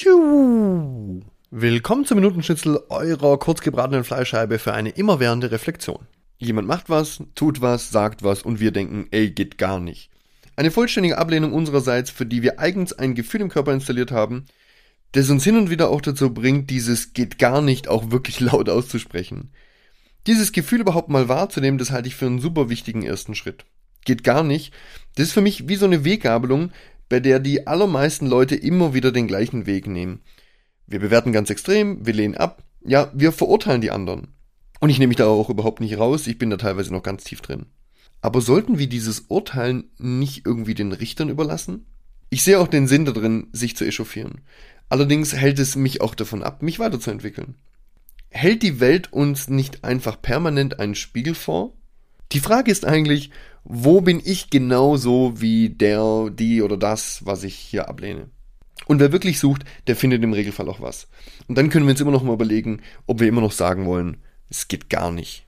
Tschu. Willkommen zum Minutenschnitzel eurer kurzgebratenen Fleischscheibe für eine immerwährende Reflexion. Jemand macht was, tut was, sagt was und wir denken, ey, geht gar nicht. Eine vollständige Ablehnung unsererseits, für die wir eigens ein Gefühl im Körper installiert haben, das uns hin und wieder auch dazu bringt, dieses geht gar nicht auch wirklich laut auszusprechen. Dieses Gefühl überhaupt mal wahrzunehmen, das halte ich für einen super wichtigen ersten Schritt. Geht gar nicht. Das ist für mich wie so eine Weggabelung, bei der die allermeisten Leute immer wieder den gleichen Weg nehmen. Wir bewerten ganz extrem, wir lehnen ab, ja, wir verurteilen die anderen. Und ich nehme mich da auch überhaupt nicht raus, ich bin da teilweise noch ganz tief drin. Aber sollten wir dieses Urteilen nicht irgendwie den Richtern überlassen? Ich sehe auch den Sinn darin, sich zu echauffieren. Allerdings hält es mich auch davon ab, mich weiterzuentwickeln. Hält die Welt uns nicht einfach permanent einen Spiegel vor? Die Frage ist eigentlich, wo bin ich genauso wie der, die oder das, was ich hier ablehne? Und wer wirklich sucht, der findet im Regelfall auch was. Und dann können wir uns immer noch mal überlegen, ob wir immer noch sagen wollen, es geht gar nicht.